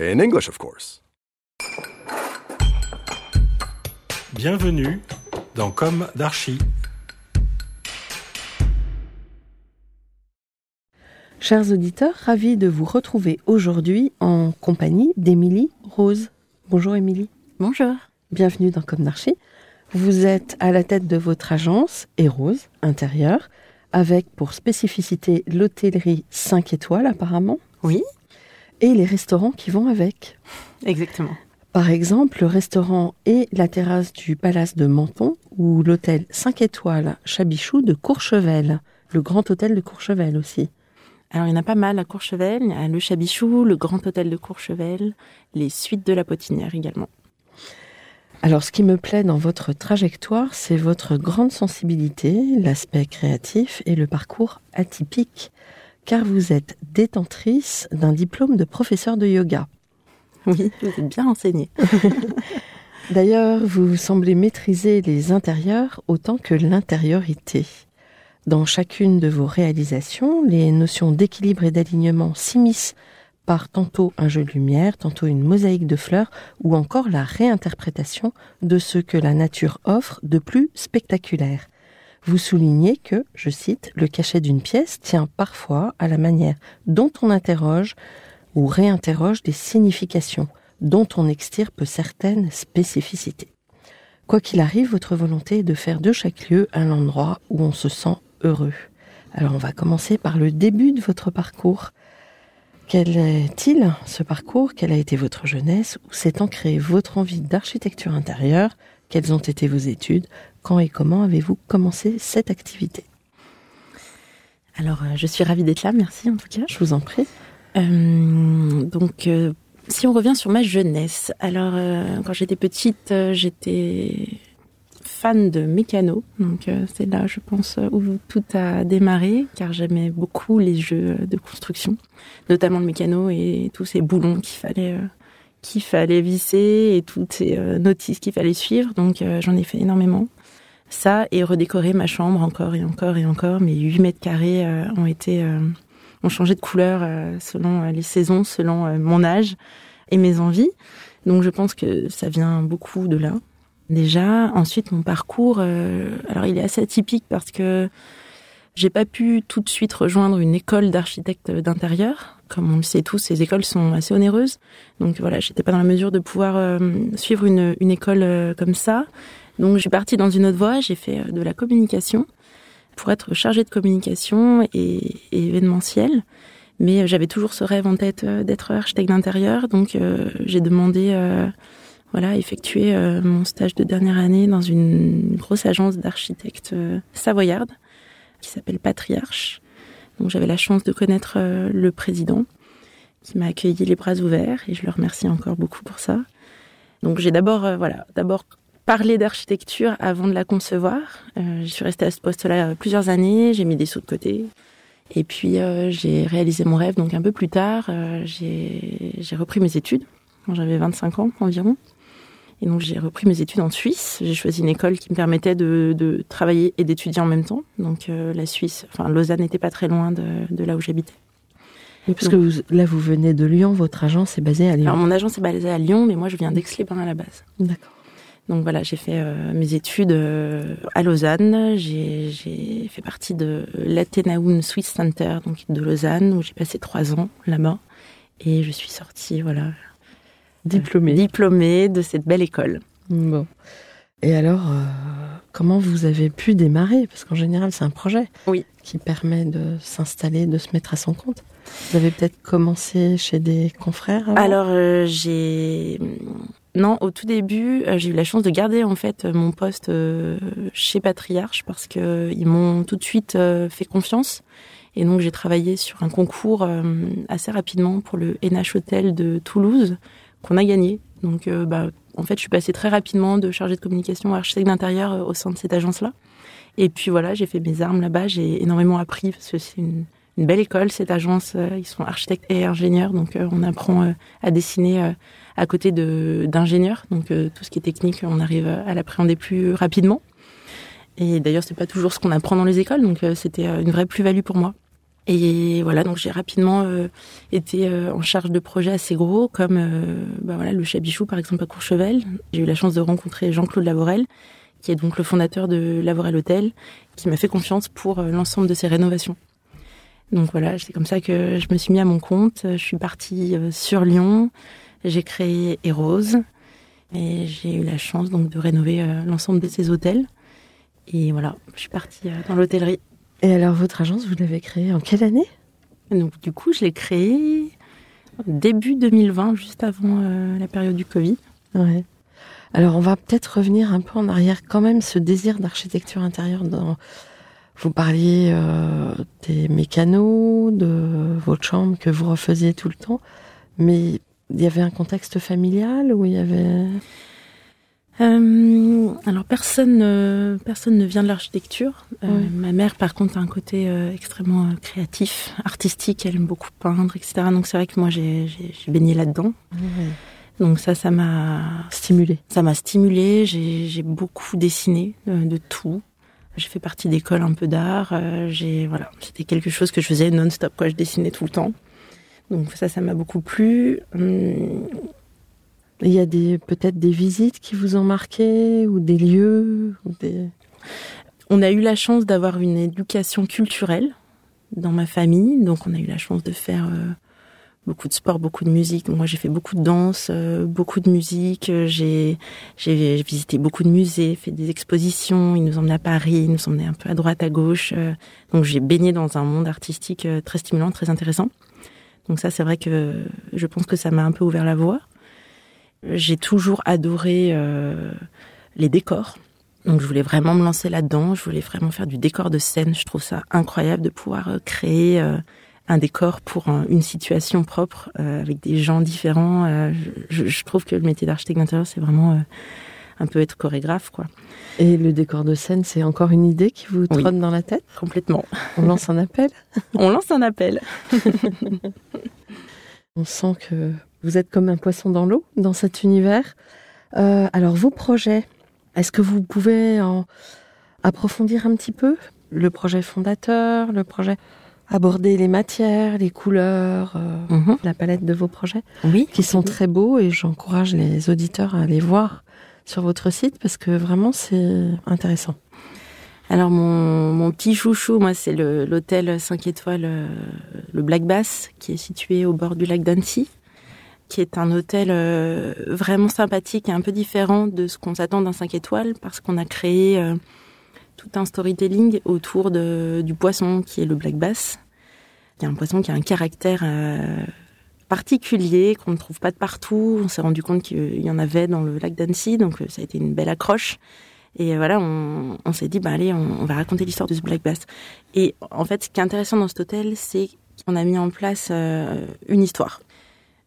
In English, of course. Bienvenue dans Comme d'Archi. Chers auditeurs, ravi de vous retrouver aujourd'hui en compagnie d'Émilie Rose. Bonjour Émilie. Bonjour. Bienvenue dans Comme d'Archi. Vous êtes à la tête de votre agence Rose Intérieur, avec pour spécificité l'hôtellerie 5 étoiles apparemment, Oui, et les restaurants qui vont avec. exactement. Par exemple, le restaurant et la terrasse du Palace de Menton ou l'hôtel 5 étoiles Chabichou de Courchevel, le grand hôtel de Courchevel aussi. Alors, il y en a pas mal à Courchevel. Il y a le Chabichou, le Grand Hôtel de Courchevel, les suites de la Potinière également. Alors, ce qui me plaît dans votre trajectoire, c'est votre grande sensibilité, l'aspect créatif et le parcours atypique, car vous êtes détentrice d'un diplôme de professeur de yoga. Oui, vous êtes bien renseigné. D'ailleurs, vous semblez maîtriser les intérieurs autant que l'intériorité. Dans chacune de vos réalisations, les notions d'équilibre et d'alignement s'immiscent par tantôt un jeu de lumière, tantôt une mosaïque de fleurs, ou encore la réinterprétation de ce que la nature offre de plus spectaculaire. Vous soulignez que, je cite, le cachet d'une pièce tient parfois à la manière dont on interroge ou réinterroge des significations, dont on extirpe certaines spécificités. Quoi qu'il arrive, votre volonté est de faire de chaque lieu un endroit où on se sent heureux. Alors on va commencer par le début de votre parcours. Quel est-il ce parcours? Quelle a été votre jeunesse? Où s'est ancrée votre envie d'architecture intérieure? Quelles ont été vos études? Quand et comment avez-vous commencé cette activité? Alors, euh, je suis ravie d'être là, merci en tout cas. Je vous en prie. Euh, donc, euh, si on revient sur ma jeunesse, alors euh, quand j'étais petite, j'étais fan de mécano. Donc, c'est là, je pense, où tout a démarré, car j'aimais beaucoup les jeux de construction, notamment le mécano et tous ces boulons qu'il fallait, qu'il fallait visser et toutes ces euh, notices qu'il fallait suivre. Donc, euh, j'en ai fait énormément. Ça et redécorer ma chambre encore et encore et encore. Mes 8 mètres carrés euh, ont été ont changé de couleur selon les saisons, selon mon âge et mes envies. Donc je pense que ça vient beaucoup de là. Déjà, ensuite mon parcours, alors il est assez atypique parce que j'ai pas pu tout de suite rejoindre une école d'architecte d'intérieur. Comme on le sait tous, ces écoles sont assez onéreuses. Donc voilà, j'étais pas dans la mesure de pouvoir euh, suivre une, école euh, comme ça. Donc je suis partie dans une autre voie, j'ai fait euh, de la communication pour être chargée de communication et, et événementiel. Mais j'avais toujours ce rêve en tête d'être architecte d'intérieur, donc j'ai demandé, voilà, effectuer mon stage de dernière année dans une grosse agence d'architectes savoyarde qui s'appelle Patriarche. Donc j'avais la chance de connaître euh, le président qui m'a accueilli les bras ouverts et je le remercie encore beaucoup pour ça. Donc j'ai d'abord, euh, voilà, d'abord parlé d'architecture avant de la concevoir. Euh, je suis restée à ce poste-là plusieurs années, j'ai mis des sous de côté. Et puis j'ai réalisé mon rêve donc un peu plus tard. j'ai repris mes études quand j'avais 25 ans environ. Et donc j'ai repris mes études en Suisse. J'ai choisi une école qui me permettait de, de travailler et d'étudier en même temps. Donc euh, la Suisse, enfin Lausanne n'était pas très loin de, de là où j'habitais. Oui, parce que vous- là, vous venez de Lyon, votre agence est basée à Lyon. Alors mon agence est basée à Lyon, mais moi je viens d'Aix-les-Bains à la base. D'accord. Donc voilà, j'ai fait mes études à Lausanne. J'ai fait partie de l'Athenaeum Swiss Center, donc de Lausanne, où j'ai passé trois ans là-bas. Et je suis sortie, voilà, diplômée, diplômée de cette belle école. Bon. Et alors, euh, comment vous avez pu démarrer? Parce qu'en général, c'est un projet oui. qui permet de s'installer, de se mettre à son compte. Vous avez peut-être commencé chez des confrères Alors, euh, j'ai... Non, au tout début, euh, j'ai eu la chance de garder en fait mon poste chez Patriarche parce qu'ils m'ont tout de suite fait confiance. Et donc, j'ai travaillé sur un concours assez rapidement pour le NH Hotel de Toulouse qu'on a gagné. Donc, bah, en fait, je suis passée très rapidement de chargée de communication à architecte d'intérieur euh, au sein de cette agence-là. Et puis voilà, j'ai fait mes armes là-bas. J'ai énormément appris parce que c'est une, belle école, cette agence. Euh, ils sont architectes et ingénieurs, donc euh, on apprend à dessiner à côté d'ingénieurs. Donc tout ce qui est technique, on arrive à l'appréhender plus rapidement. Et d'ailleurs, c'est pas toujours ce qu'on apprend dans les écoles, donc c'était une vraie plus-value pour moi. Et voilà, donc j'ai rapidement euh, été euh, en charge de projets assez gros, comme euh, bah voilà, le Chabichou par exemple à Courchevel. J'ai eu la chance de rencontrer Jean-Claude Lavorel, qui est donc le fondateur de Lavorel Hôtel, qui m'a fait confiance pour l'ensemble de ses rénovations. Donc voilà, c'est comme ça que je me suis mis à mon compte. Je suis partie sur Lyon, j'ai créé Eros, et j'ai eu la chance donc de rénover l'ensemble de ces hôtels. Et voilà, je suis partie dans l'hôtellerie. Et alors, votre agence, vous l'avez créée en quelle année? Donc, du coup, je l'ai créée début 2020, juste avant euh, la période du Covid. Ouais. Alors, on va peut-être revenir un peu en arrière, quand même, ce désir d'architecture intérieure. Dans... Vous parliez euh, des mécanos, de votre chambre que vous refaisiez tout le temps, mais il y avait un contexte familial où il y avait euh, alors personne, euh, personne ne vient de l'architecture. Euh, ma mère, par contre, a un côté extrêmement créatif, artistique. Elle aime beaucoup peindre, etc. Donc c'est vrai que moi, j'ai baigné là-dedans. Donc ça, ça m'a stimulé. Ça m'a stimulé. J'ai beaucoup dessiné de tout. J'ai fait partie d'écoles un peu d'art. j'ai voilà, c'était quelque chose que je faisais non-stop. Quoi, je dessinais tout le temps. Donc ça, ça m'a beaucoup plu. Hum, il y a peut-être des visites qui vous ont marqué ou des lieux On a eu la chance d'avoir une éducation culturelle dans ma famille, donc on a eu la chance de faire euh, beaucoup de sport, beaucoup de musique. Moi, j'ai fait beaucoup de danse, euh, beaucoup de musique. J'ai j'ai visité beaucoup de musées, fait des expositions. Ils nous emmenaient à Paris, ils nous emmenaient un peu à droite, à gauche. Euh. donc j'ai baigné dans un monde artistique très stimulant, très intéressant. Donc ça, c'est vrai que je pense que ça m'a un peu ouvert la voie. J'ai toujours adoré euh, les décors. Donc je voulais vraiment me lancer là-dedans. Je voulais vraiment faire du décor de scène. Je trouve ça incroyable de pouvoir euh, créer euh, un décor pour une situation propre avec des gens différents. Je, trouve que le métier d'architecte d'intérieur, c'est vraiment un peu être chorégraphe, quoi. Et le décor de scène, c'est encore une idée qui vous trotte dans la tête? Complètement. On lance un appel? On lance un appel. On sent que vous êtes comme un poisson dans l'eau dans cet univers. Euh, alors vos projets, est-ce que vous pouvez en approfondir un petit peu? Le projet fondateur, le projet aborder les matières, les couleurs, euh, mhm. la palette de vos projets, oui, qui sont très beaux et j'encourage les auditeurs à les voir sur votre site parce que vraiment c'est intéressant. Alors mon, petit chouchou, moi c'est l'hôtel 5 étoiles, euh, le Black Bass, qui est situé au bord du lac d'Annecy qui est un hôtel euh, vraiment sympathique et un peu différent de ce qu'on s'attend d'un 5 étoiles parce qu'on a créé euh, tout un storytelling autour du poisson qui est le black bass. Il y a un poisson qui a un caractère particulier qu'on ne trouve pas de partout. On s'est rendu compte qu'il y en avait dans le lac d'Annecy, donc ça a été une belle accroche. Et voilà, on, s'est dit, bah allez, on, va raconter l'histoire de ce black bass. Et en fait, ce qui est intéressant dans cet hôtel, c'est qu'on a mis en place une histoire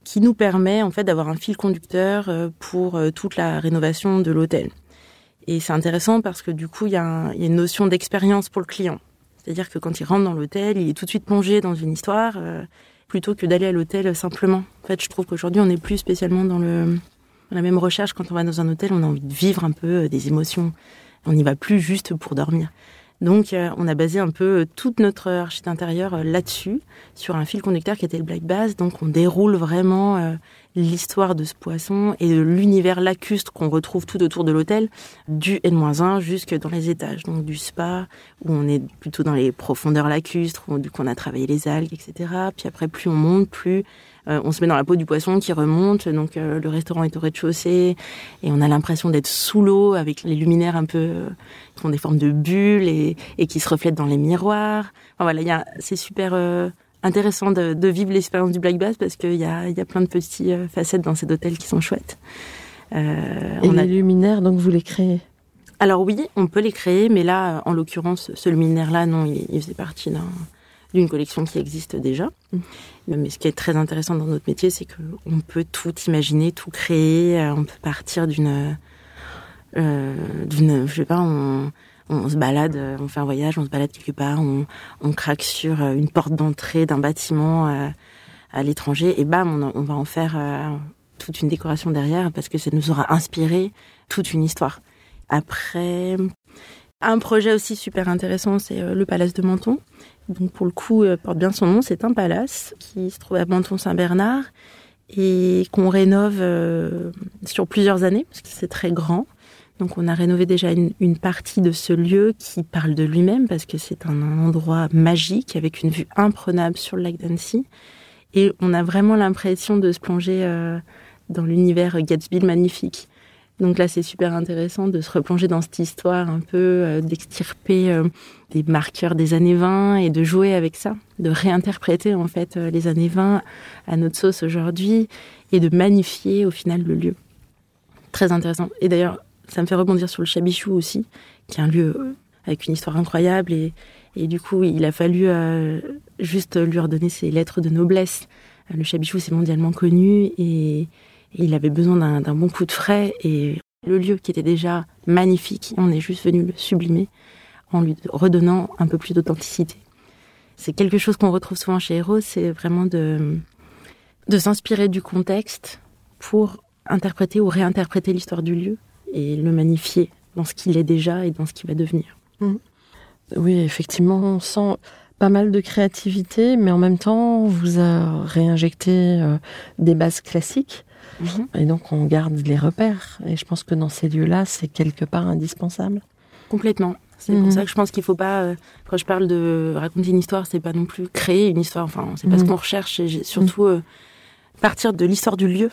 qui nous permet en fait d'avoir un fil conducteur euh, pour euh, toute la rénovation de l'hôtel. Et c'est intéressant parce que du coup, il y, a une notion d'expérience pour le client. C'est-à-dire que quand il rentre dans l'hôtel, il est tout de suite plongé dans une histoire euh, plutôt que d'aller à l'hôtel simplement. En fait, je trouve qu'aujourd'hui, on n'est plus spécialement dans, le, la même recherche. Quand on va dans un hôtel, on a envie de vivre un peu des émotions. On n'y va plus juste pour dormir. Donc, euh, on a basé un peu euh, toute notre architecture intérieure euh, là-dessus, sur un fil conducteur qui était le Black Bass. Donc, on déroule vraiment l'histoire de ce poisson et de l'univers lacustre qu'on retrouve tout autour de l'hôtel, du N-1 jusque dans les étages. Donc du spa, où on est plutôt dans les profondeurs lacustres, où du on a travaillé les algues, etc. Puis après, plus on monte, plus euh, on se met dans la peau du poisson qui remonte. Donc euh, le restaurant est au rez-de-chaussée et on a l'impression d'être sous l'eau avec les luminaires un peu euh, qui font des formes de bulles et, et qui se reflètent dans les miroirs. Enfin, voilà, c'est super intéressant de, de vivre l'expérience du Black Bass parce qu'il y a, il y a plein de petites euh, facettes dans cet hôtel qui sont chouettes. Euh, Et on les a... luminaires, donc vous les créez? Alors oui, on peut les créer, mais là, en l'occurrence, ce luminaire-là, non, il, il faisait partie d'une collection qui existe déjà. Mmh. Mais ce qui est très intéressant dans notre métier, c'est qu'on peut tout imaginer, tout créer. Euh, on peut partir d'une, euh, d'une, je sais pas, on, on se balade, euh, on fait un voyage, on se balade quelque part, on, on craque sur euh, une porte d'entrée d'un bâtiment à l'étranger et bam, on, on, va en faire toute une décoration derrière parce que ça nous aura inspiré toute une histoire. Après, un projet aussi super intéressant, c'est le Palace de Menton. Donc pour le coup, porte bien son nom, c'est un palace qui se trouve à Menton-Saint-Bernard et qu'on rénove sur plusieurs années parce que c'est très grand. Donc on a rénové déjà une, partie de ce lieu qui parle de lui-même parce que c'est un, endroit magique avec une vue imprenable sur le lac d'Annecy. Et on a vraiment l'impression de se plonger euh, dans l'univers Gatsby magnifique. Donc là, c'est super intéressant de se replonger dans cette histoire un peu, euh, d'extirper euh, des marqueurs des années 20 et de jouer avec ça, de réinterpréter en fait euh, les années 20 à notre sauce aujourd'hui et de magnifier au final le lieu. Très intéressant. Et d'ailleurs, ça me fait rebondir sur le Chabichou aussi, qui est un lieu avec une histoire incroyable. Et, et du coup, il a fallu juste lui redonner ses lettres de noblesse. Le Chabichou, c'est mondialement connu et, il avait besoin d'un bon coup de frais. Et le lieu qui était déjà magnifique, on est juste venu le sublimer en lui redonnant un peu plus d'authenticité. C'est quelque chose qu'on retrouve souvent chez Hero, c'est vraiment de, de s'inspirer du contexte pour interpréter ou réinterpréter l'histoire du lieu et le magnifier dans ce qu'il est déjà et dans ce qu'il va devenir. Mmh. Oui, effectivement, on sent pas mal de créativité, mais en même temps, vous a réinjecté euh, des bases classiques. Mmh. Et donc, on garde les repères. Et je pense que dans ces lieux-là, c'est quelque part indispensable. Complètement. C'est pour ça que je pense qu'il faut pas, euh, quand je parle de raconter une histoire, c'est pas non plus créer une histoire. Enfin, c'est pas ce qu'on recherche. Et surtout, euh, partir de l'histoire du lieu.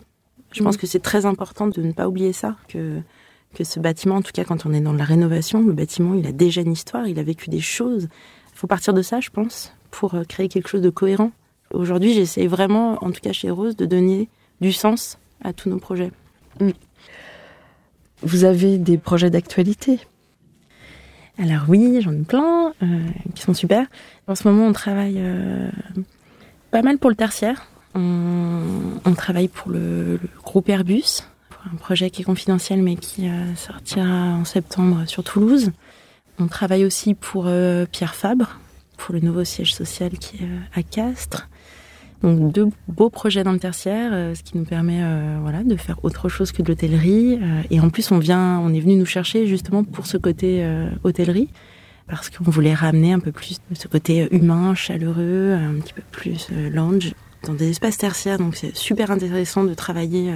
Je pense que c'est très important de ne pas oublier ça, que que ce bâtiment, en tout cas quand on est dans la rénovation, le bâtiment, il a déjà une histoire, il a vécu des choses. Il faut partir de ça, je pense, pour euh, créer quelque chose de cohérent. Aujourd'hui, j'essaie vraiment, en tout cas chez Rose, de donner du sens à tous nos projets. Mm. Vous avez des projets d'actualité? Alors oui, j'en ai plein, euh, qui sont super. En ce moment, on travaille euh, pas mal pour le tertiaire. On, on travaille pour le, le groupe Airbus, un projet qui est confidentiel mais qui euh, sortira en septembre sur Toulouse. On travaille aussi pour euh, Pierre Fabre, pour le nouveau siège social qui est euh, à Castres. Donc deux beaux projets dans le tertiaire, euh, ce qui nous permet euh, voilà de faire autre chose que de l'hôtellerie. Euh, et en plus, on vient, on est venu nous chercher justement pour ce côté hôtellerie, parce qu'on voulait ramener un peu plus ce côté humain, chaleureux, un petit peu plus lounge dans des espaces tertiaires. Donc c'est super intéressant de travailler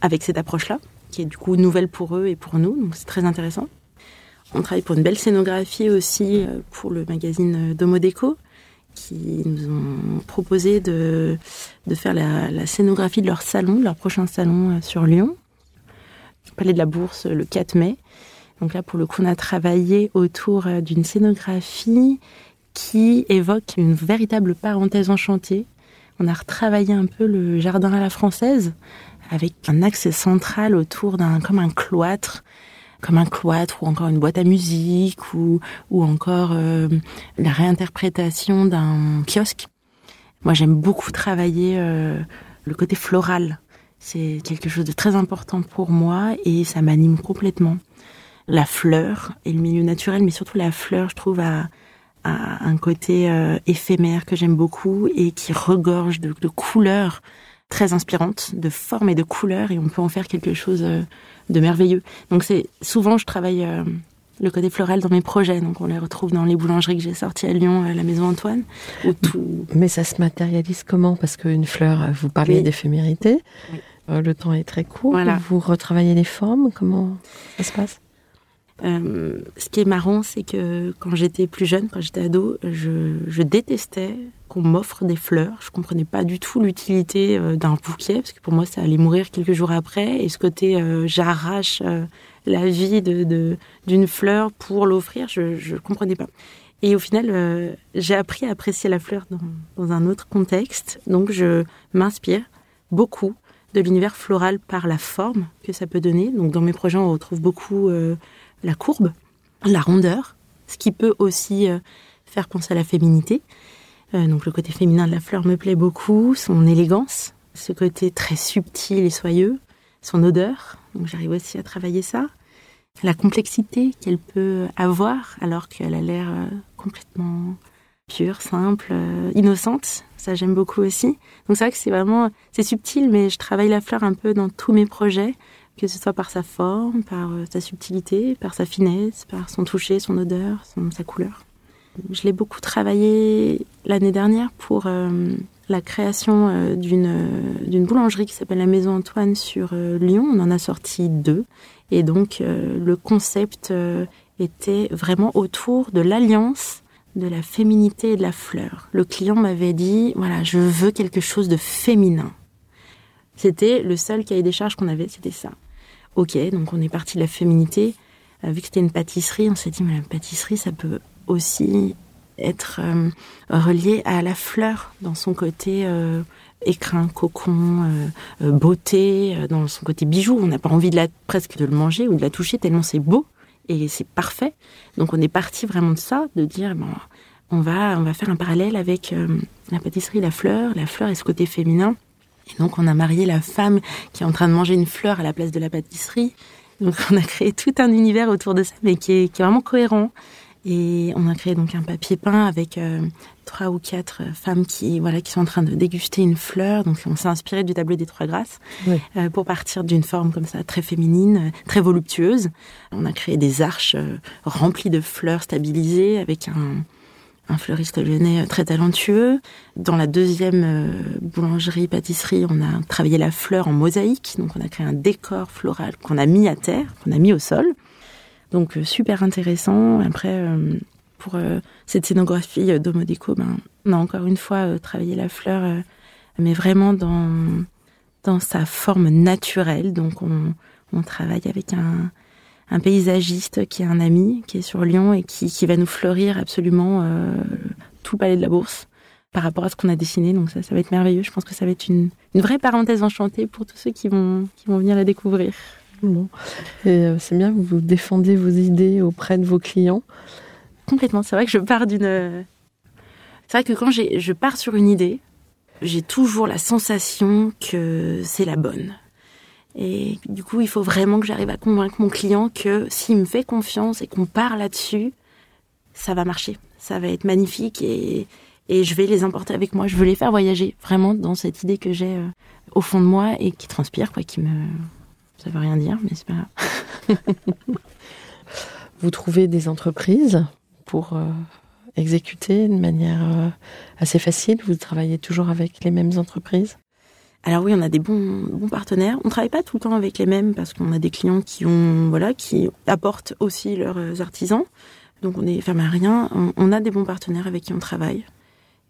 avec cette approche-là, qui est du coup nouvelle pour eux et pour nous, donc c'est très intéressant. On travaille pour une belle scénographie aussi pour le magazine Domodeco, qui nous ont proposé de, de faire la, scénographie de leur salon, leur prochain salon euh, sur Lyon, Palais de la Bourse, le 4 mai. Donc là, pour le coup, on a travaillé autour euh, d'une scénographie qui évoque une véritable parenthèse enchantée. On a retravaillé un peu le jardin à la française, avec un axe central autour d'un comme un cloître comme un cloître ou encore une boîte à musique ou ou encore euh, la réinterprétation d'un kiosque. Moi, j'aime beaucoup travailler euh, le côté floral. C'est quelque chose de très important pour moi et ça m'anime complètement. La fleur et le milieu naturel, mais surtout la fleur, je trouve a, a un côté euh, éphémère que j'aime beaucoup et qui regorge de, de couleurs très inspirante de forme et de couleur et on peut en faire quelque chose euh, de merveilleux. Donc c'est souvent je travaille euh, le côté floral dans mes projets. Donc on les retrouve dans les boulangeries que j'ai sorties à Lyon, à la Maison Antoine. tout... Mais ça se matérialise comment? Parce qu'une fleur, vous parlez d'éphémérité. Euh, le temps est très court. Vous retravaillez les formes? Comment ça se passe? Euh, ce qui est marrant, c'est que quand j'étais plus jeune, quand j'étais ado, je, détestais qu'on m'offre des fleurs. Je comprenais pas du tout l'utilité euh, d'un bouquet, parce que pour moi, ça allait mourir quelques jours après. Et ce côté, j'arrache la vie d'une fleur pour l'offrir, je ne comprenais pas. Et au final, euh, j'ai appris à apprécier la fleur dans, un autre contexte. Donc, je m'inspire beaucoup de l'univers floral par la forme que ça peut donner. Donc, dans mes projets, on retrouve beaucoup euh, la courbe, la rondeur, ce qui peut aussi euh, faire penser à la féminité. donc, le côté féminin de la fleur me plaît beaucoup, son élégance, ce côté très subtil et soyeux, son odeur. Donc j'arrive aussi à travailler ça. La complexité qu'elle peut avoir alors qu'elle a l'air euh, complètement pure, simple, euh, innocente. Ça j'aime beaucoup aussi. Donc c'est vrai que c'est vraiment c'est subtil, mais je travaille la fleur un peu dans tous mes projets, que ce soit par sa forme, par euh, sa subtilité, par sa finesse, par son toucher, son odeur, sa couleur. Je l'ai beaucoup travaillé l'année dernière pour la création euh, d'une d'une boulangerie qui s'appelle la Maison Antoine sur euh, Lyon. On en a sorti deux. Et donc, euh, le concept était vraiment autour de l'alliance de la féminité et de la fleur. Le client m'avait dit, voilà, je veux quelque chose de féminin. C'était le seul cahier des charges qu'on avait, c'était ça. Ok, donc on est parti de la féminité. vu que c'était une pâtisserie, on s'est dit, mais la pâtisserie, ça peut aussi être euh, relié à la fleur dans son côté euh, écrin, cocon, euh, beauté, dans son côté bijou. On n'a pas envie de la, presque de le manger ou de la toucher tellement c'est beau et c'est parfait. Donc on est parti vraiment de ça, de dire bon, on va on va faire un parallèle avec la pâtisserie, la fleur, la fleur et ce côté féminin. Et donc on a marié la femme qui est en train de manger une fleur à la place de la pâtisserie. Donc on a créé tout un univers autour de ça, mais qui est, qui est vraiment cohérent. Et on a créé donc un papier peint avec euh, trois ou quatre femmes qui voilà qui sont en train de déguster une fleur. Donc on s'est inspiré du tableau des trois grâces euh, pour partir d'une forme comme ça très féminine, très voluptueuse. On a créé des arches euh, remplies de fleurs stabilisées avec un, un fleuriste lyonnais très talentueux. Dans la deuxième boulangerie pâtisserie, on a travaillé la fleur en mosaïque. Donc on a créé un décor floral qu'on a mis à terre, qu'on a mis au sol. Donc euh, super intéressant. Après, euh, pour euh, cette scénographie d'Homodeco, ben, on a encore une fois travaillé la fleur, mais vraiment dans, dans sa forme naturelle. Donc on, on travaille avec un, un, paysagiste qui est un ami, qui est sur Lyon et qui, qui va nous fleurir absolument tout le palais de la Bourse par rapport à ce qu'on a dessiné. Donc ça, ça va être merveilleux. Je pense que ça va être une, une vraie parenthèse enchantée pour tous ceux qui vont, qui vont venir la découvrir. Et euh, c'est bien, vous défendez vos idées auprès de vos clients? Complètement. C'est vrai que je pars d'une. C'est vrai que quand je pars sur une idée, j'ai toujours la sensation que c'est la bonne. Et du coup, il faut vraiment que j'arrive à convaincre mon client que s'il me fait confiance et qu'on part là-dessus, ça va marcher. Ça va être magnifique et, et je vais les emporter avec moi. Je veux les faire voyager vraiment dans cette idée que j'ai euh, au fond de moi et qui transpire, quoi, qui me, ça veut rien dire, mais c'est pas grave. Vous trouvez des entreprises pour euh, exécuter de manière euh, assez facile? Vous travaillez toujours avec les mêmes entreprises? Alors oui, on a des bons, bons partenaires. On travaille pas tout le temps avec les mêmes parce qu'on a des clients qui ont voilà qui apportent aussi leurs artisans. Donc on est fermé à rien. On, a des bons partenaires avec qui on travaille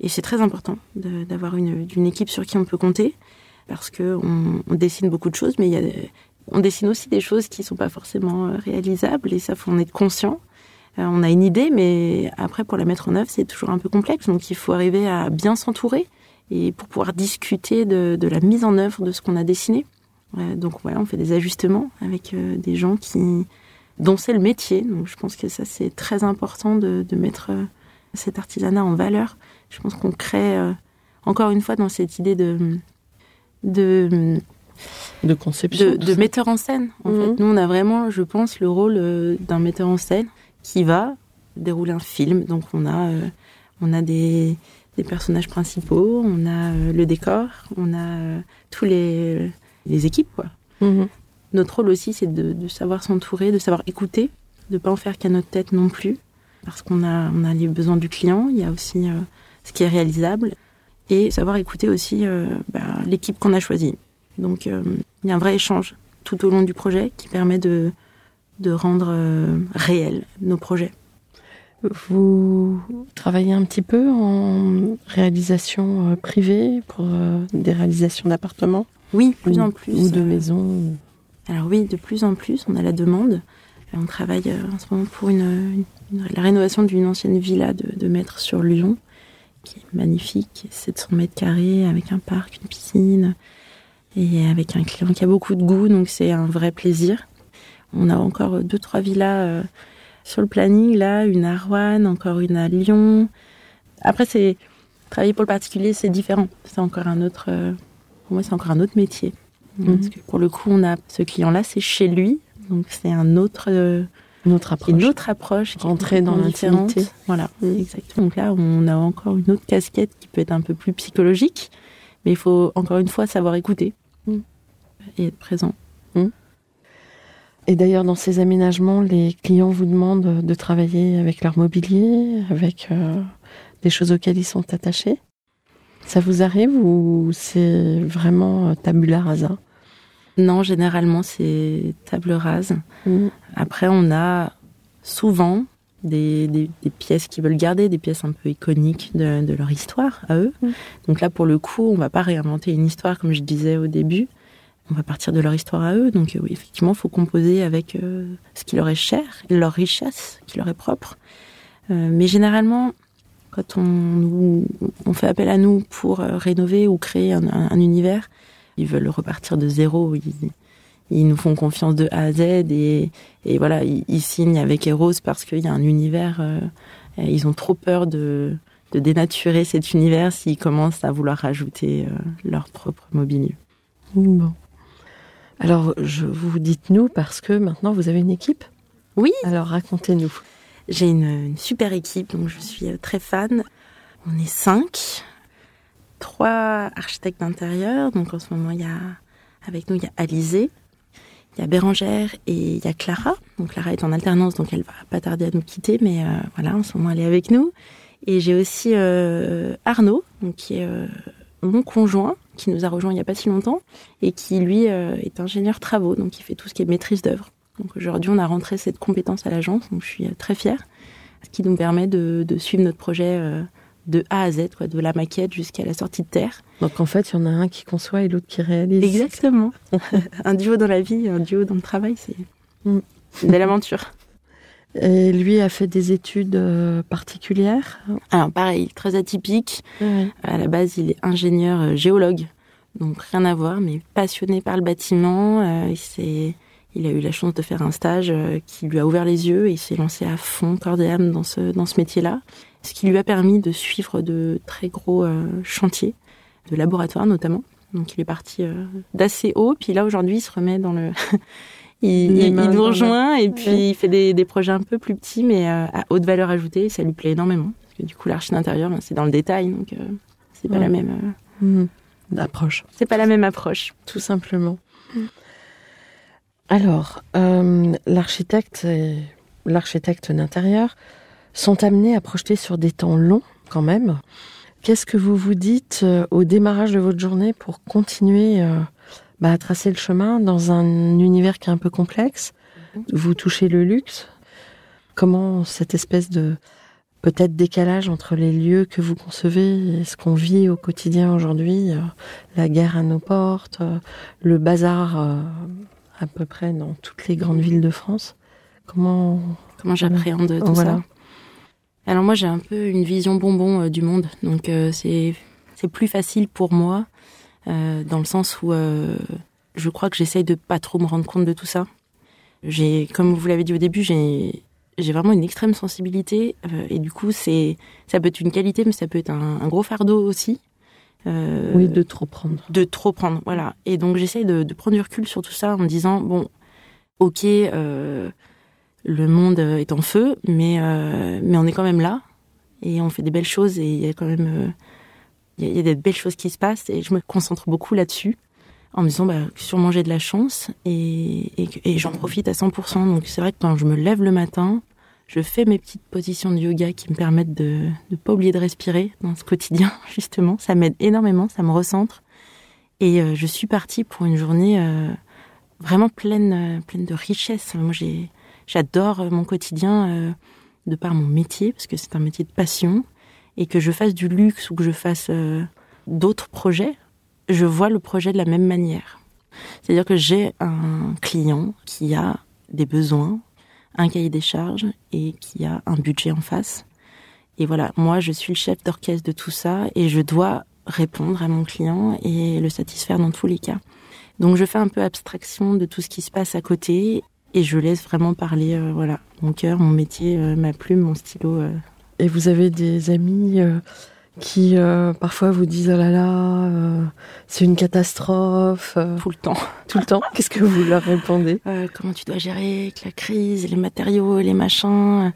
et c'est très important d'avoir une, une, équipe sur qui on peut compter parce que on, on dessine beaucoup de choses, mais il y a on dessine aussi des choses qui sont pas forcément euh, réalisables et ça faut en être conscient. Euh, on a une idée, mais après pour la mettre en œuvre, c'est toujours un peu complexe. Donc il faut arriver à bien s'entourer et pour pouvoir discuter de, la mise en œuvre de ce qu'on a dessiné. Euh, donc voilà, on fait des ajustements avec des gens qui dont c'est le métier. Donc je pense que ça c'est très important de, de, mettre cet artisanat en valeur. Je pense qu'on crée encore une fois dans cette idée de de de conception. De, metteur en scène, en fait. Mhm. Nous, on a vraiment, je pense, le rôle euh, d'un metteur en scène qui va dérouler un film. Donc, on a, euh, on a des, personnages principaux, on a euh, le décor, on a tous les, les équipes, quoi. Mhm. Notre rôle aussi, c'est de, savoir s'entourer, de savoir écouter de pas en faire qu'à notre tête non plus, parce qu'on a, on a les besoins du client, il y a aussi euh, ce qui est réalisable, et savoir écouter aussi euh, bah, l'équipe qu'on a choisie. Donc euh, il y a un vrai échange tout au long du projet qui permet de, de rendre euh, réels nos projets. Vous travaillez un petit peu en réalisation euh, privée pour euh, des réalisations d'appartements? Oui, de plus ou, en plus. ou de euh, maisons Alors oui, de plus en plus, on a la demande. On travaille en ce moment pour une, une- la rénovation d'une ancienne villa de, de maîtres sur Lyon, qui est magnifique, 700 mètres carrés, avec un parc, une piscine, et avec un client qui a beaucoup de goût, donc c'est un vrai plaisir. On a encore deux, trois villas sur le planning, là, une à Rouen, encore une à Lyon. Après, c'est travailler pour le particulier, c'est différent. C'est encore un autre, euh, pour moi, c'est encore un autre métier. Mhm. Parce que pour le coup, on a ce client-là, c'est chez lui, donc c'est un autre, euh, Une autre approche. une autre approche, qui est Rentrer dans l'intimité. Voilà, Mhm. exactement. Donc là, on a encore une autre casquette qui peut être un peu plus psychologique, mais il faut encore une fois savoir écouter Mhm. et être présent. Et d'ailleurs, dans ces aménagements, les clients vous demandent de travailler avec leur mobilier, avec euh, des choses auxquelles ils sont attachés. Ça vous arrive ou c'est vraiment euh, tabula rasa? Non, généralement, c'est table rase. Mm. Après, on a souvent des, des- des pièces qui veulent garder, des pièces un peu iconiques de, de leur histoire à eux. Mm. Donc là, pour le coup, on va pas réinventer une histoire, comme je disais au début. On va partir de leur histoire à eux. Donc euh, oui, effectivement, il faut composer avec euh, ce qui leur est cher, leur richesse, qui leur est propre. Euh, mais généralement, quand on, on fait appel à nous pour euh, rénover ou créer un, un- un univers, ils veulent repartir de zéro. Ils, ils nous font confiance de A à Z et, et voilà, ils, signent avec Eros parce qu'il y a un univers. euh, ils ont trop peur de, de dénaturer cet univers s'ils commencent à vouloir rajouter euh, leur propre mobilier. Bon. Alors, je vous dites nous parce que maintenant vous avez une équipe Oui. Alors racontez-nous. J'ai une, une super équipe, donc je suis euh, très fan. On est cinq, trois architectes d'intérieur. Donc en ce moment, il y a avec nous il y a Alizé, il y a Bérangère et il y a Clara. Donc Clara est en alternance, donc elle va pas tarder à nous quitter, mais euh, voilà, en ce moment elle est avec nous. Et j'ai aussi euh, Arnaud, donc qui est euh, mon conjoint, qui nous a rejoint il y a pas si longtemps et qui lui euh, est ingénieur travaux, donc il fait tout ce qui est maîtrise d'œuvre. Donc aujourd'hui, on a rentré cette compétence à l'agence, donc je suis euh, très fière, ce qui nous permet de, de suivre notre projet euh, de A à Z, quoi, de la maquette jusqu'à la sortie de terre. Donc en fait, il y en a un qui conçoit et l'autre qui réalise. Exactement. un duo dans la vie, un duo dans le travail, c'est Mm. une belle aventure. Et lui a fait des études euh, particulières. Alors pareil, très atypique. À la base, il est ingénieur euh, géologue, donc rien à voir, mais passionné par le bâtiment. Euh, il, a eu la chance de faire un stage qui lui a ouvert les yeux et il s'est lancé à fond, corps et âme dans ce, dans ce métier-là. Ce qui lui a permis de suivre de très gros chantiers, de laboratoire notamment. Donc il est parti d'assez haut, puis là aujourd'hui il se remet dans le... il, nous rejoint et puis Ouais. il fait des, des projets un peu plus petits mais euh, à haute valeur ajoutée, ça lui plaît énormément. Parce que du coup l'archi d'intérieur, ben, c'est dans le détail, donc euh, c'est pas Ouais. la même... euh, Mhm. L'approche, c'est pas la même approche. tout simplement. Alors, euh, l'architecte et l'architecte d'intérieur sont amenés à projeter sur des temps longs quand même. Qu'est-ce que vous vous dites euh, au démarrage de votre journée pour continuer bah, tracer le chemin dans un univers qui est un peu complexe. Vous touchez le luxe. Comment cette espèce de peut-être décalage entre les lieux que vous concevez et ce qu'on vit au quotidien aujourd'hui, euh, la guerre à nos portes, euh, le bazar euh, à peu près dans toutes les grandes villes de France. Comment Comment j'appréhende tout Voilà. ça? Alors moi j'ai un peu une vision bonbon du monde, donc c'est c'est plus facile pour moi dans le sens où euh, je crois que j'essaye de pas trop me rendre compte de tout ça. J'ai, comme vous l'avez dit au début, j'ai j'ai vraiment une extrême sensibilité euh, et du coup c'est ça peut être une qualité mais ça peut être un, un gros fardeau aussi. Euh, Oui, de trop prendre. de trop prendre, voilà. Et donc j'essaye de, de prendre du recul sur tout ça en me disant bon, ok, euh, le monde est en feu, mais euh, mais on est quand même là et on fait des belles choses et il y a quand même euh, il y, a- des belles choses qui se passent et je me concentre beaucoup là-dessus en me disant bah, sûrement j'ai de la chance et, j'en profite à 100%. Donc c'est vrai que quand je me lève le matin, je fais mes petites positions de yoga qui me permettent de ne pas oublier de respirer dans ce quotidien, justement. Ça m'aide énormément, ça me recentre. Et euh, je suis partie pour une journée euh, vraiment pleine, euh, pleine de richesse. Moi, j'adore mon quotidien de par mon métier, parce que c'est un métier de passion. Et que je fasse du luxe ou que je fasse d'autres projets, je vois le projet de la même manière. C'est-à-dire que j'ai un client qui a des besoins, un cahier des charges et qui a un budget en face. Et voilà, moi je suis le chef d'orchestre de tout ça et je dois répondre à mon client et le satisfaire dans tous les cas. Donc je fais un peu abstraction de tout ce qui se passe à côté et je laisse vraiment parler euh, voilà, mon cœur, mon métier, euh, ma plume, mon stylo. Euh. Et vous avez des amis qui euh, parfois vous disent oh là là, euh, c'est une catastrophe. Euh, tout le temps. Tout le temps. Qu'est-ce que vous leur répondez? Comment tu dois gérer avec la crise, les matériaux, les machins?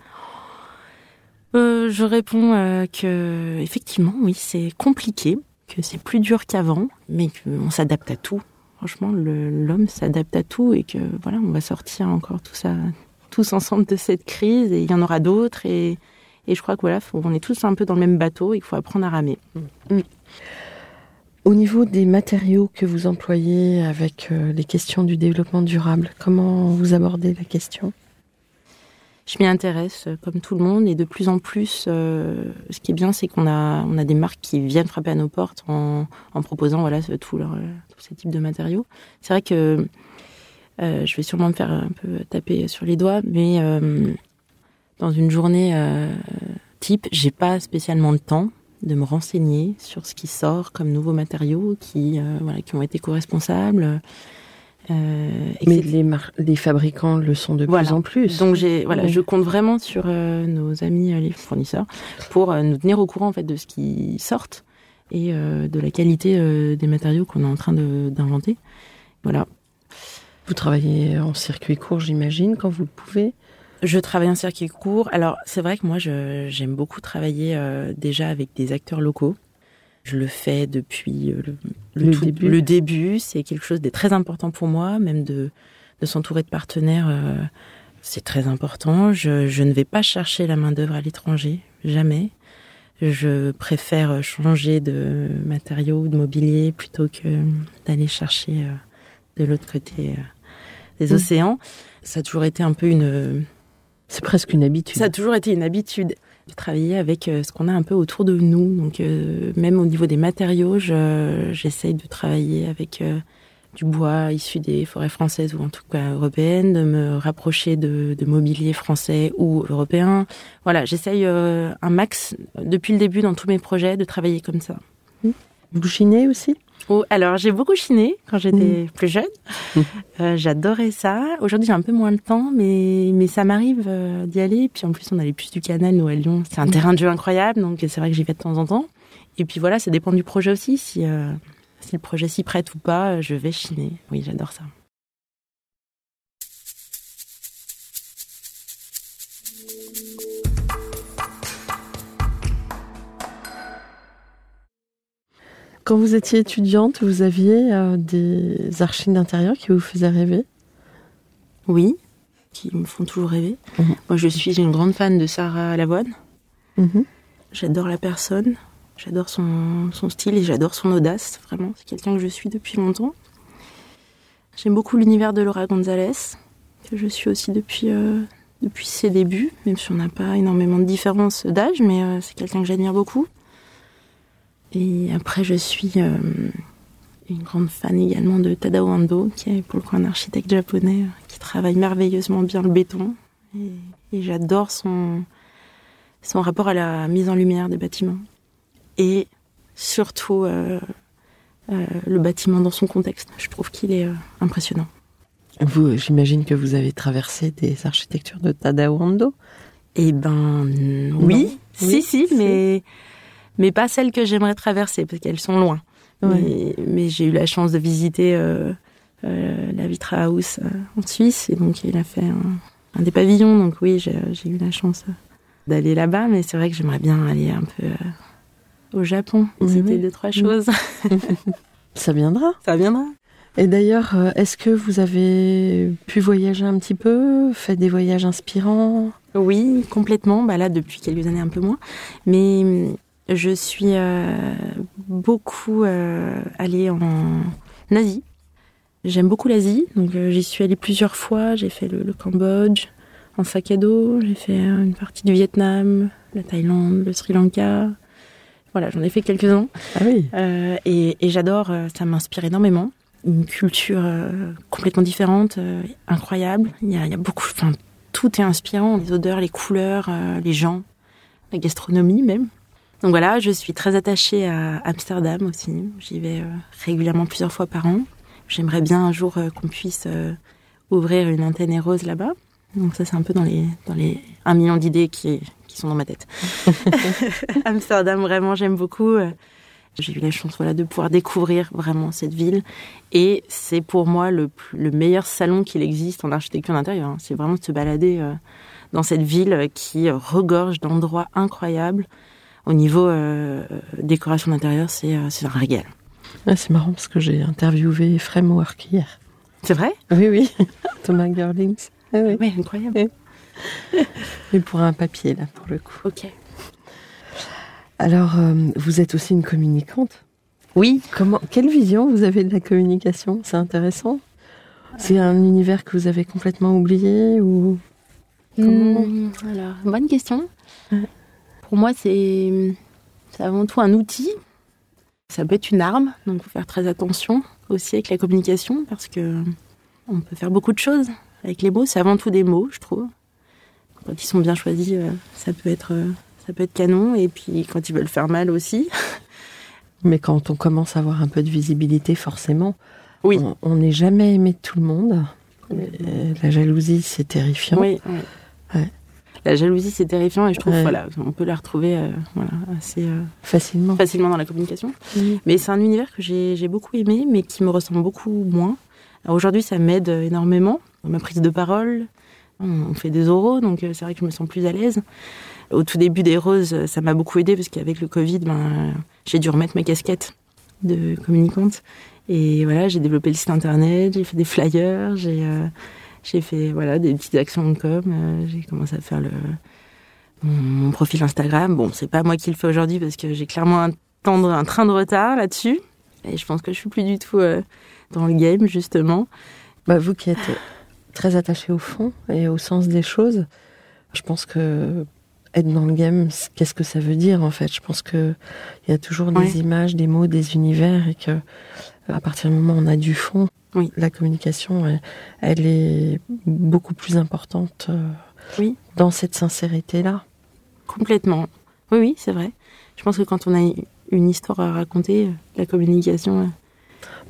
Je réponds que effectivement, oui, c'est compliqué, que c'est plus dur qu'avant, mais qu'on s'adapte à tout. Franchement, l'homme s'adapte à tout et que voilà, on va sortir encore tout ça, tous ensemble de cette crise et il y en aura d'autres et et je crois que voilà, on est tous un peu dans le même bateau, il faut apprendre à ramer. Mm. Au niveau des matériaux que vous employez avec euh, les questions du développement durable, comment vous abordez la question? Je m'y intéresse euh, comme tout le monde et de plus en plus, euh, ce qui est bien, c'est qu'on a, on a des marques qui viennent frapper à nos portes en, proposant voilà, leur, ces types de matériaux. C'est vrai que je vais sûrement me faire un peu taper sur les doigts, mais dans une journée euh, type, j'ai pas spécialement le temps de me renseigner sur ce qui sort comme nouveaux matériaux qui, euh, voilà, qui ont été co-responsables. Euh, Mais les, les, fabricants le sont de plus en plus. Donc j'ai, voilà, je compte vraiment sur euh, nos amis les fournisseurs pour nous tenir au courant en fait de ce qui sort et de la qualité des matériaux qu'on est en train d'inventer. Voilà. Vous travaillez en circuit court, j'imagine, quand vous le pouvez. Je travaille en circuit court. Alors, c'est vrai que moi, j'aime beaucoup travailler euh, déjà avec des acteurs locaux. Je le fais depuis euh, le, début. Le début, c'est quelque chose de très important pour moi, même de, de s'entourer de partenaires. Euh, c'est très important. Je, je, ne vais pas chercher la main d'œuvre à l'étranger, jamais. Je préfère changer de matériaux ou de mobilier plutôt que d'aller chercher de l'autre côté des mmh. océans. Ça a toujours été un peu une c'est presque une habitude. Ça a toujours été une habitude de travailler avec euh, ce qu'on a un peu autour de nous. Donc euh, même au niveau des matériaux, j'essaye de travailler avec euh, du bois issu des forêts françaises ou en tout cas européennes, de me rapprocher de, de mobilier français ou européen. Voilà, j'essaye un max depuis le début dans tous mes projets de travailler comme ça. Vous chinez aussi? Oh, alors, j'ai beaucoup chiné quand j'étais mm. plus jeune. Euh, j'adorais ça. Aujourd'hui, j'ai un peu moins le temps, mais, mais ça m'arrive euh, d'y aller. Puis en plus, on a les puces du canal, nous, à Lyon. C'est un mm. terrain de jeu incroyable, donc c'est vrai que j'y vais de temps en temps. Et puis voilà, ça dépend du projet aussi. Si, euh, si le projet s'y prête ou pas, je vais chiner. Oui, j'adore ça. Quand vous étiez étudiante, vous aviez euh, des archives d'intérieur qui vous faisaient rêver? Oui, qui me font toujours rêver. Mhm. Moi, je suis une grande fan de Sarah Lavoine. Mhm. J'adore la personne, j'adore son, style et j'adore son audace. Vraiment, c'est quelqu'un que je suis depuis longtemps. J'aime beaucoup l'univers de Laura Gonzalez, que je suis aussi depuis, euh, depuis ses débuts, même si on n'a pas énormément de différence d'âge, mais euh, c'est quelqu'un que j'admire beaucoup. Et après, je suis euh, une grande fan également de Tadao Ando, qui est pour le coup un architecte japonais euh, qui travaille merveilleusement bien le béton. Et, j'adore son, son rapport à la mise en lumière des bâtiments. Et surtout euh, le bâtiment dans son contexte. Je trouve qu'il est impressionnant. Vous, j'imagine que vous avez traversé des architectures de Tadao Ando? Eh ben, oui, si, si, mais mais pas celles que j'aimerais traverser parce qu'elles sont loin. Mais, j'ai eu la chance de visiter euh, euh, la Vitra House euh, en Suisse et donc il a fait un, des pavillons. Donc oui, j'ai eu la chance d'aller là-bas, mais c'est vrai que j'aimerais bien aller un peu au Japon, visiter deux trois choses. Ça viendra. Ça viendra. Et d'ailleurs, est-ce que vous avez pu voyager un petit peu, fait des voyages inspirants? Oui, complètement. Bah là, depuis quelques années, un peu moins. Mais je suis euh, beaucoup euh, allée en Asie. J'aime beaucoup l'Asie, donc euh, j'y suis allée plusieurs fois. J'ai fait le, le Cambodge en sac à dos, j'ai fait une partie du Vietnam, la Thaïlande, le Sri Lanka. Voilà, j'en ai fait quelques-uns. Ah oui. Euh, et et j'adore, ça m'inspire énormément. Une culture euh, complètement différente, euh, incroyable. Il y a, il y a beaucoup, enfin, tout est inspirant, les odeurs, les couleurs, les gens, la gastronomie même. Donc voilà, je suis très attachée à Amsterdam aussi. J'y vais euh, régulièrement plusieurs fois par an. J'aimerais bien un jour euh, qu'on puisse euh, ouvrir une antenne rose là-bas. Donc ça, c'est un peu dans les, dans les un million d'idées qui, qui sont dans ma tête. Amsterdam, vraiment, j'aime beaucoup. J'ai eu la chance voilà, de pouvoir découvrir vraiment cette ville. Et c'est pour moi le, le meilleur salon qu'il existe en architecture d'intérieur. hein. C'est vraiment de se balader dans cette ville qui regorge d'endroits incroyables. Au niveau euh, euh, décoration d'intérieur, c'est euh, un régal. Ah, c'est marrant parce que j'ai interviewé Framework hier. C'est vrai? Oui, oui. Thomas Girlings. Ah oui. Oui, incroyable. Et pour un papier, là, pour le coup. Ok. Alors, euh, vous êtes aussi une communicante? Oui, Comment, quelle vision vous avez de la communication? C'est intéressant? C'est un univers que vous avez complètement oublié ou? Comment? Hmm, alors, bonne question. Ouais. Pour moi, c'est avant tout un outil. Ça peut être une arme, donc faut faire très attention aussi avec la communication parce que on peut faire beaucoup de choses avec les mots. C'est avant tout des mots, je trouve. Quand ils sont bien choisis, euh, ça peut être euh, ça peut être canon. Et puis quand ils veulent faire mal aussi. Mais quand on commence à avoir un peu de visibilité, forcément, Oui. on- n'est jamais aimé de tout le monde. Euh, la jalousie, c'est terrifiant. Oui. oui. Ouais. La jalousie, c'est terrifiant et je trouve Ouais. voilà, on peut la retrouver euh, voilà, assez euh, Facilement. facilement dans la communication. Mais c'est un univers que j'ai beaucoup aimé, mais qui me ressemble beaucoup moins. Aujourd'hui, ça m'aide énormément. Ma prise de parole, on fait des oraux, donc euh, c'est vrai que je me sens plus à l'aise. Au tout début des roses, euh, ça m'a beaucoup aidé parce qu'avec le Covid, ben, euh, j'ai dû remettre ma casquette de communicante. Et voilà, j'ai développé le site internet, j'ai fait des flyers, j'ai euh, j'ai fait voilà des petites actions de com. euh, j'ai commencé à faire le mon, profil Instagram. Bon, c'est pas moi qui le fais aujourd'hui parce que j'ai clairement un, de- un train de retard là-dessus. Et je pense que je suis plus du tout euh, dans le game justement. Bah, vous qui êtes très attaché au fond et au sens des choses, je pense que être dans le game, qu'est-ce que ça veut dire en fait? Je pense que il y a toujours des Ouais. images, des mots, des univers et que euh, à partir du moment où on a du fond, Oui. la communication, elle, elle est beaucoup plus importante euh, Oui. dans cette sincérité-là. Complètement. Oui, oui, c'est vrai. Je pense que quand on a une histoire à raconter, euh, la communication. euh,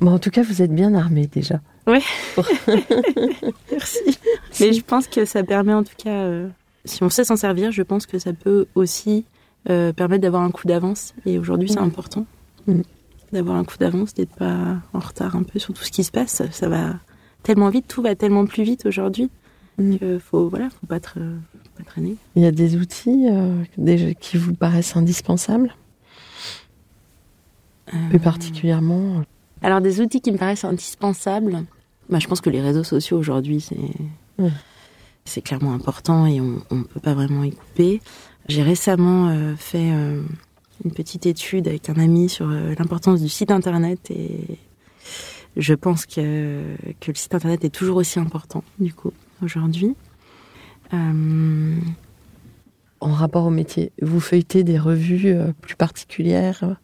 Bon, en tout cas, vous êtes bien armé déjà. Merci. Mais je pense que ça permet en tout cas, euh, si on sait s'en servir, je pense que ça peut aussi euh, permettre d'avoir un coup d'avance. Et aujourd'hui, c'est important Mm. d'avoir un coup d'avance, d'être pas en retard un peu sur tout ce qui se passe. Ça va tellement vite, tout va tellement plus vite aujourd'hui Mm. que faut voilà, faut pas, tra- pas traîner. Il y a des outils euh, des- qui vous paraissent indispensables, Euh, plus particulièrement. Alors des outils qui me paraissent indispensables, bah, je pense que les réseaux sociaux aujourd'hui c'est. C'est clairement important et on ne peut pas vraiment y couper. J'ai récemment euh, fait euh, une petite étude avec un ami sur euh, l'importance du site internet et je pense que, que le site internet est toujours aussi important du coup aujourd'hui. En rapport au métier, vous feuilletez des revues plus particulières?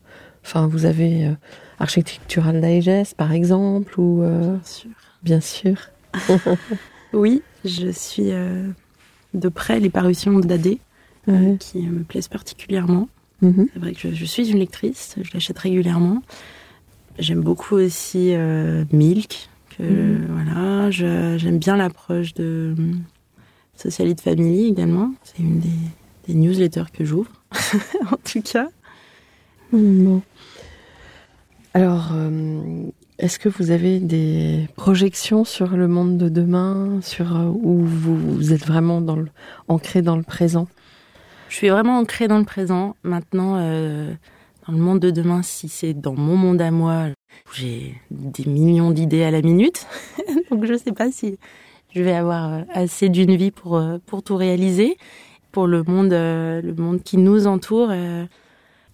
Enfin, vous avez Architectural Digest, par exemple, ou bien sûr. bien sûr. Oui, je suis euh, de près les parutions d'AD Ouais. qui me plaisent particulièrement. Mhm. C'est vrai que je, je suis une lectrice, je l'achète régulièrement. J'aime beaucoup aussi euh, Milk. Que, Mhm. voilà, j'aime bien l'approche de euh, Socialite Family également. C'est une des, des newsletters que j'ouvre, en tout cas. Alors, euh, est-ce que vous avez des projections sur le monde de demain, sur euh, où vous, êtes vraiment ancré dans le présent? Je suis vraiment ancrée dans le présent. Maintenant, euh, Dans le monde de demain, si c'est dans mon monde à moi, j'ai des millions d'idées à la minute. Donc je sais pas si je vais avoir euh, assez d'une vie pour, pour tout réaliser. Pour le monde, le monde qui nous entoure,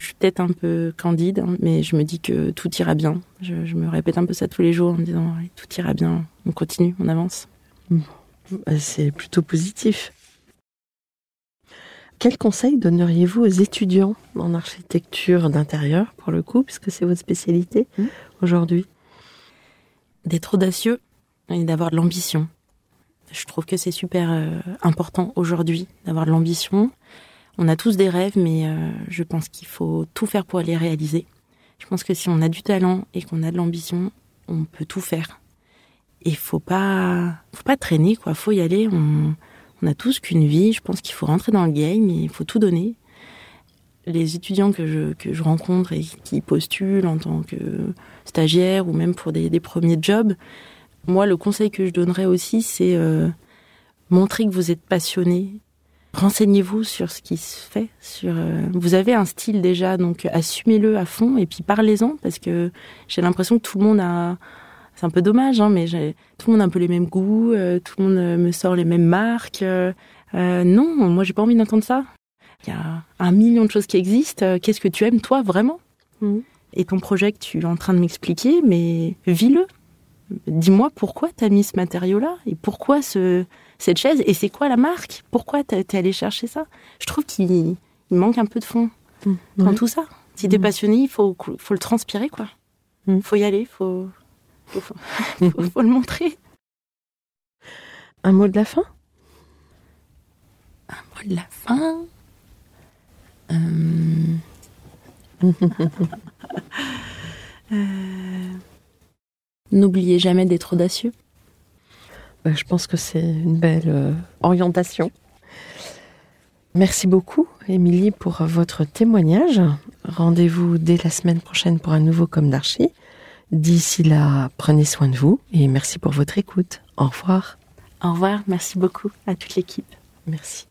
je suis peut-être un peu candide, hein, mais je me dis que tout ira bien. Je, me répète un peu ça tous les jours en me disant tout ira bien, on continue, on avance. Bah, c'est plutôt positif. Quel conseil donneriez-vous aux étudiants en architecture d'intérieur, pour le coup, puisque c'est votre spécialité mmh. aujourd'hui? D'être audacieux et d'avoir de l'ambition. Je trouve que c'est super euh, important aujourd'hui d'avoir de l'ambition. On a tous des rêves, mais euh, je pense qu'il faut tout faire pour les réaliser. Je pense que si on a du talent et qu'on a de l'ambition, on peut tout faire. Et faut pas, faut pas traîner quoi. Faut y aller. On, on a tous qu'une vie. Je pense qu'il faut rentrer dans le game et il faut tout donner. Les étudiants que je, que je rencontre et qui postulent en tant que stagiaire ou même pour des, des premiers jobs, moi, le conseil que je donnerais aussi, c'est euh, montrer que vous êtes passionné. Renseignez-vous sur ce qui se fait. Sur, euh, vous avez un style déjà, donc assumez-le à fond et puis parlez-en parce que j'ai l'impression que tout le monde a. C'est un peu dommage, hein, mais tout le monde a un peu les mêmes goûts, euh, tout le monde me sort les mêmes marques. non, moi j'ai pas envie d'entendre ça. Il y a un million de choses qui existent. Qu'est-ce que tu aimes toi vraiment? Mmh. Et ton projet que tu es en train de m'expliquer, mais vis-le dis-moi pourquoi tu as mis ce matériau-là et pourquoi ce, cette chaise et c'est quoi la marque? Pourquoi tu es allé chercher ça? Je trouve qu'il manque un peu de fond mmh. dans tout ça. Si tu es mmh. passionné, il faut, faut le transpirer, quoi. Il mmh. faut y aller, il faut, faut, le montrer. Un mot de la fin? Un mot de la fin? Euh... euh... N'oubliez jamais d'être audacieux. Bah, je pense que c'est une belle euh, orientation. Merci beaucoup, Émilie, pour votre témoignage. Rendez-vous dès la semaine prochaine pour un nouveau Comme d'Archie. D'ici là, prenez soin de vous et merci pour votre écoute. Au revoir. Au revoir, merci beaucoup à toute l'équipe. Merci.